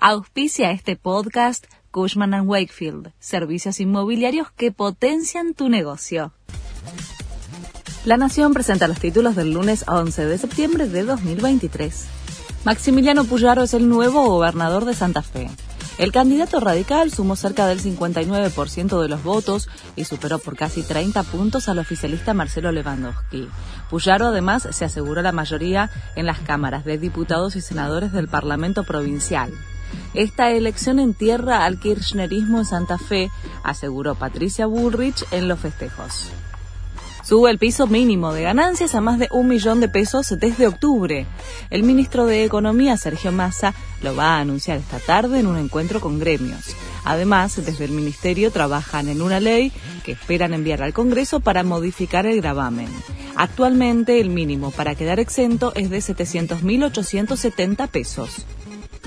Auspicia este podcast Cushman ⁇ Wakefield, servicios inmobiliarios que potencian tu negocio. La Nación presenta los títulos del lunes 11 de septiembre de 2023. Maximiliano Puyaro es el nuevo gobernador de Santa Fe. El candidato radical sumó cerca del 59% de los votos y superó por casi 30 puntos al oficialista Marcelo Lewandowski. Puyaro además se aseguró la mayoría en las cámaras de diputados y senadores del Parlamento provincial. Esta elección entierra al kirchnerismo en Santa Fe, aseguró Patricia Bullrich en los festejos. Sube el piso mínimo de ganancias a más de un millón de pesos desde octubre. El ministro de Economía, Sergio Massa, lo va a anunciar esta tarde en un encuentro con gremios. Además, desde el Ministerio trabajan en una ley que esperan enviar al Congreso para modificar el gravamen. Actualmente, el mínimo para quedar exento es de 700.870 pesos.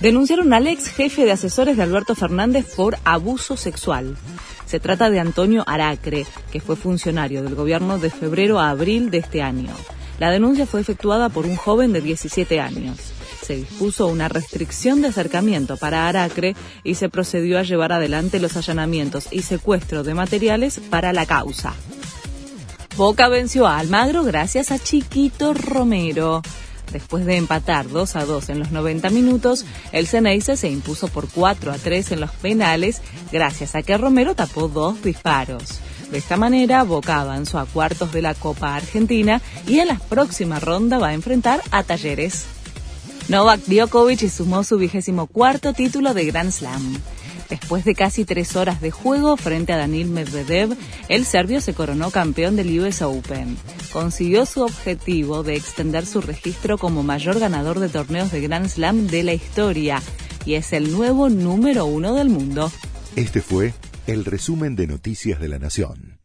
Denunciaron al ex jefe de asesores de Alberto Fernández por abuso sexual. Se trata de Antonio Aracre, que fue funcionario del gobierno de febrero a abril de este año. La denuncia fue efectuada por un joven de 17 años. Se dispuso una restricción de acercamiento para Aracre y se procedió a llevar adelante los allanamientos y secuestro de materiales para la causa. Boca venció a Almagro gracias a Chiquito Romero. Después de empatar 2 a 2 en los 90 minutos, el Ceneice se impuso por 4 a 3 en los penales gracias a que Romero tapó dos disparos. De esta manera, Boca avanzó a cuartos de la Copa Argentina y en la próxima ronda va a enfrentar a Talleres. Novak Djokovic sumó su vigésimo cuarto título de Grand Slam. Después de casi tres horas de juego frente a Daniil Medvedev, el serbio se coronó campeón del US Open. Consiguió su objetivo de extender su registro como mayor ganador de torneos de Grand Slam de la historia y es el nuevo número uno del mundo. Este fue el resumen de Noticias de la Nación.